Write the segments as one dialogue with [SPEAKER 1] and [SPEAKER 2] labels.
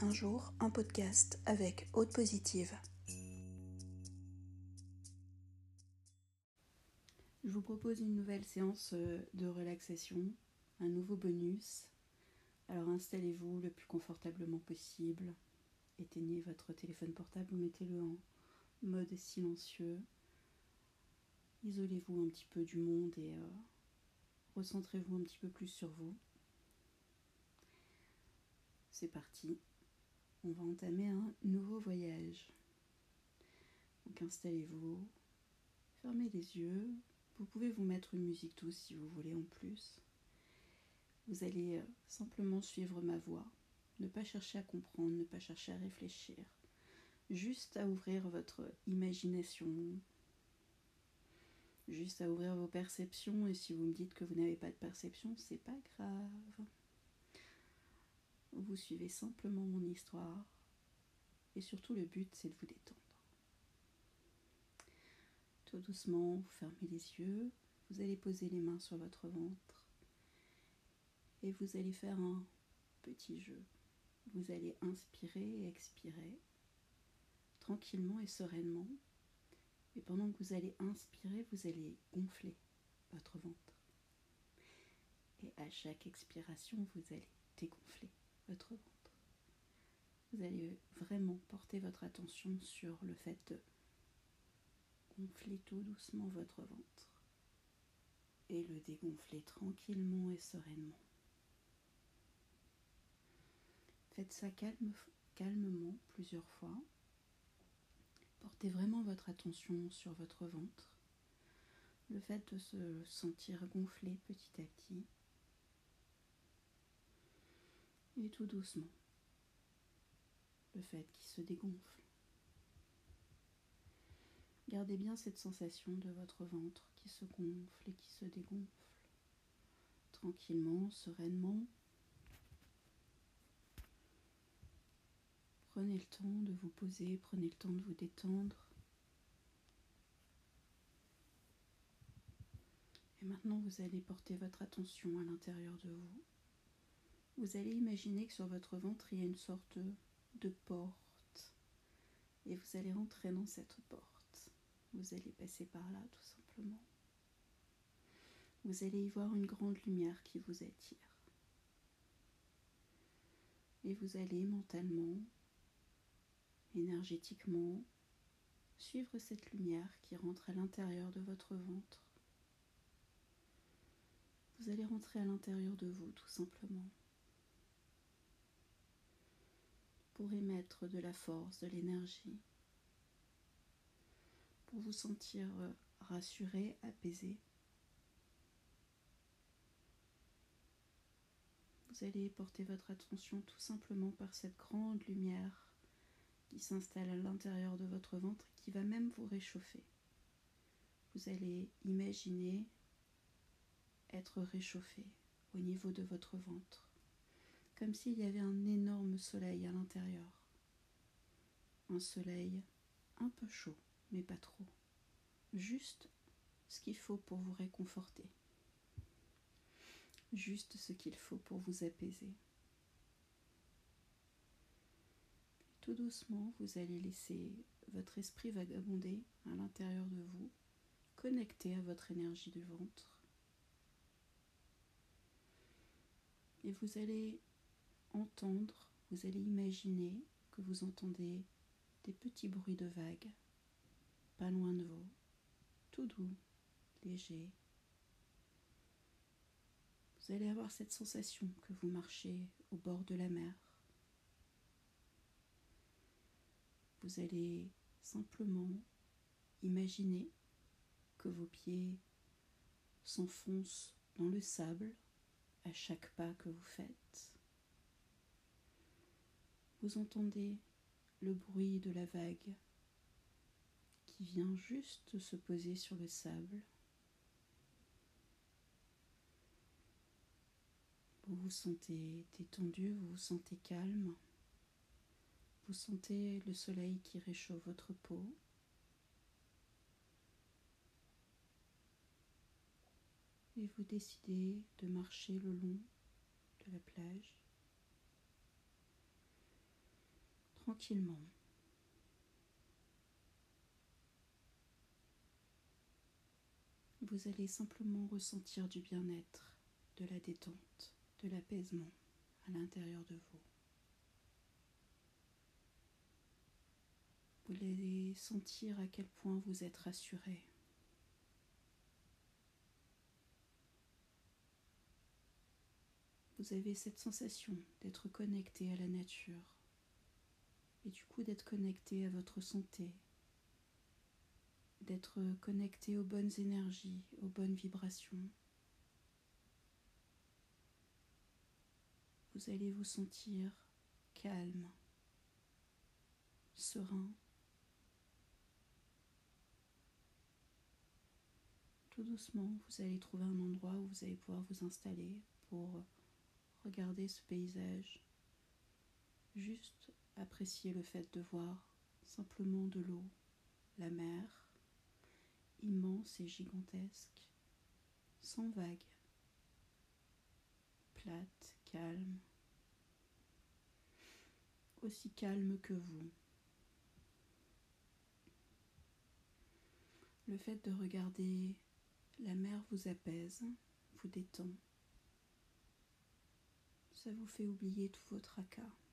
[SPEAKER 1] Un jour, un podcast avec Haute Positive. Je vous propose une nouvelle séance euh, de relaxation, un nouveau bonus. Alors installez-vous le plus confortablement possible. Éteignez votre téléphone portable, mettez-le en mode silencieux. Isolez-vous un petit peu du monde et euh, recentrez-vous un petit peu plus sur vous. C'est parti. On va entamer un nouveau voyage. Donc installez-vous, fermez les yeux. Vous pouvez vous mettre une musique douce si vous voulez en plus. Vous allez euh, simplement suivre ma voix, ne pas chercher à comprendre, ne pas chercher à réfléchir, juste à ouvrir votre imagination, juste à ouvrir vos perceptions. Et si vous me dites que vous n'avez pas de perception, c'est pas grave. Vous suivez simplement mon histoire. Et surtout, le but, c'est de vous détendre. Tout doucement, vous fermez les yeux. Vous allez poser les mains sur votre ventre. Et vous allez faire un petit jeu. Vous allez inspirer et expirer tranquillement et sereinement. Et pendant que vous allez inspirer, vous allez gonfler votre ventre. Et à chaque expiration, vous allez dégonfler votre ventre. Vous allez vraiment porter votre attention sur le fait de gonfler tout doucement votre ventre et le dégonfler tranquillement et sereinement. Faites ça calme, calmement plusieurs fois. Portez vraiment votre attention sur votre ventre. Le fait de se sentir gonfler petit à petit. Et tout doucement. Le fait qu'il se dégonfle. Gardez bien cette sensation de votre ventre qui se gonfle et qui se dégonfle. Tranquillement, sereinement. Prenez le temps de vous poser, prenez le temps de vous détendre. Et maintenant, vous allez porter votre attention à l'intérieur de vous. Vous allez imaginer que sur votre ventre, il y a une sorte de porte. Et vous allez rentrer dans cette porte. Vous allez passer par là, tout simplement. Vous allez y voir une grande lumière qui vous attire. Et vous allez mentalement énergétiquement, suivre cette lumière qui rentre à l'intérieur de votre ventre. Vous allez rentrer à l'intérieur de vous tout simplement pour émettre de la force, de l'énergie, pour vous sentir rassuré, apaisé. Vous allez porter votre attention tout simplement par cette grande lumière qui s'installe à l'intérieur de votre ventre et qui va même vous réchauffer. Vous allez imaginer être réchauffé au niveau de votre ventre, comme s'il y avait un énorme soleil à l'intérieur. Un soleil un peu chaud, mais pas trop. Juste ce qu'il faut pour vous réconforter. Juste ce qu'il faut pour vous apaiser. Tout doucement, vous allez laisser votre esprit vagabonder à l'intérieur de vous, connecté à votre énergie du ventre. Et vous allez entendre, vous allez imaginer que vous entendez des petits bruits de vagues, pas loin de vous, tout doux, léger. Vous allez avoir cette sensation que vous marchez au bord de la mer. vous allez simplement imaginer que vos pieds s'enfoncent dans le sable à chaque pas que vous faites. Vous entendez le bruit de la vague qui vient juste se poser sur le sable. Vous vous sentez détendu, vous vous sentez calme. Vous sentez le soleil qui réchauffe votre peau. Et vous décidez de marcher le long de la plage. Tranquillement. Vous allez simplement ressentir du bien-être, de la détente, de l'apaisement à l'intérieur de vous. Vous allez sentir à quel point vous êtes rassuré. Vous avez cette sensation d'être connecté à la nature et du coup d'être connecté à votre santé, d'être connecté aux bonnes énergies, aux bonnes vibrations. Vous allez vous sentir calme, serein. Tout doucement, vous allez trouver un endroit où vous allez pouvoir vous installer pour regarder ce paysage, juste apprécier le fait de voir simplement de l'eau, la mer, immense et gigantesque, sans vagues, plate, calme, aussi calme que vous. Le fait de regarder la mer vous apaise, vous détend. Ça vous fait oublier tout votre tracas.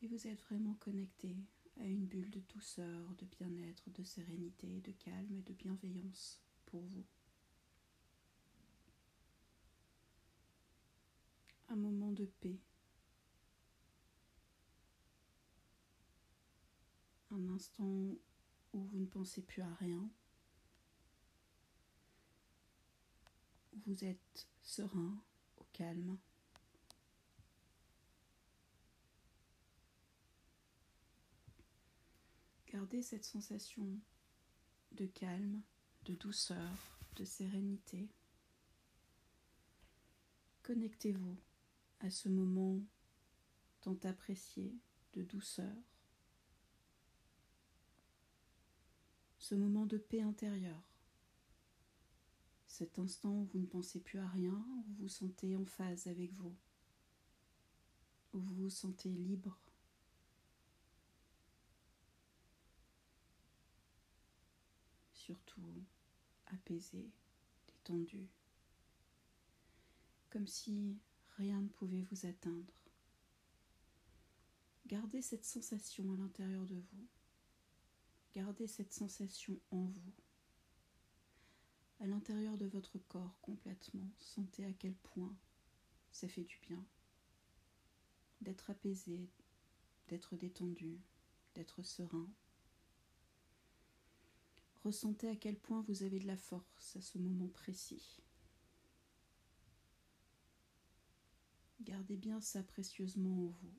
[SPEAKER 1] Et vous êtes vraiment connecté à une bulle de douceur, de bien-être, de sérénité, de calme et de bienveillance pour vous. Un moment de paix. Un instant où vous ne pensez plus à rien. Vous êtes serein, au calme. Gardez cette sensation de calme, de douceur, de sérénité. Connectez-vous à ce moment tant apprécié de douceur, ce moment de paix intérieure, cet instant où vous ne pensez plus à rien, où vous vous sentez en phase avec vous, où vous vous sentez libre surtout apaisé, détendu, comme si rien ne pouvait vous atteindre. Gardez cette sensation à l'intérieur de vous. Gardez cette sensation en vous. À l'intérieur de votre corps complètement, sentez à quel point ça fait du bien d'être apaisé, d'être détendu, d'être serein, Ressentez à quel point vous avez de la force à ce moment précis. Gardez bien ça précieusement en vous.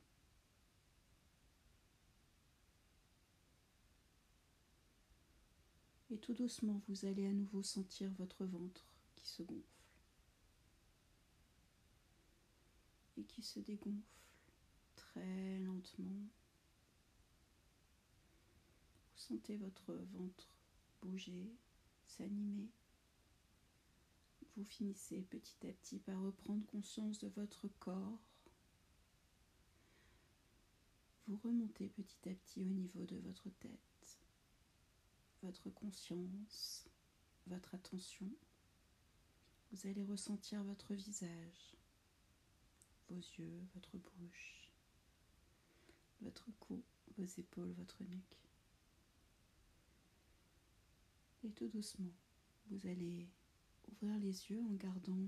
[SPEAKER 1] Et tout doucement, vous allez à nouveau sentir votre ventre qui se gonfle et qui se dégonfle très lentement. Vous sentez votre ventre bouger, s'animer. Vous finissez petit à petit par reprendre conscience de votre corps. Vous remontez petit à petit au niveau de votre tête, votre conscience, votre attention. Vous allez ressentir votre visage, vos yeux, votre bouche, votre cou, vos épaules, votre nuque. Et tout doucement, vous allez ouvrir les yeux en gardant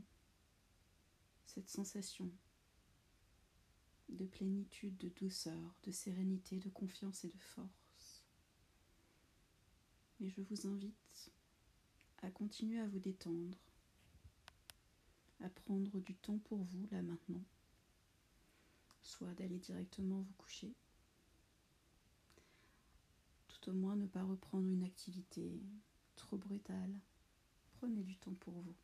[SPEAKER 1] cette sensation de plénitude, de douceur, de sérénité, de confiance et de force. Et je vous invite à continuer à vous détendre, à prendre du temps pour vous là maintenant, soit d'aller directement vous coucher, tout au moins ne pas reprendre une activité trop brutal. Prenez du temps pour vous.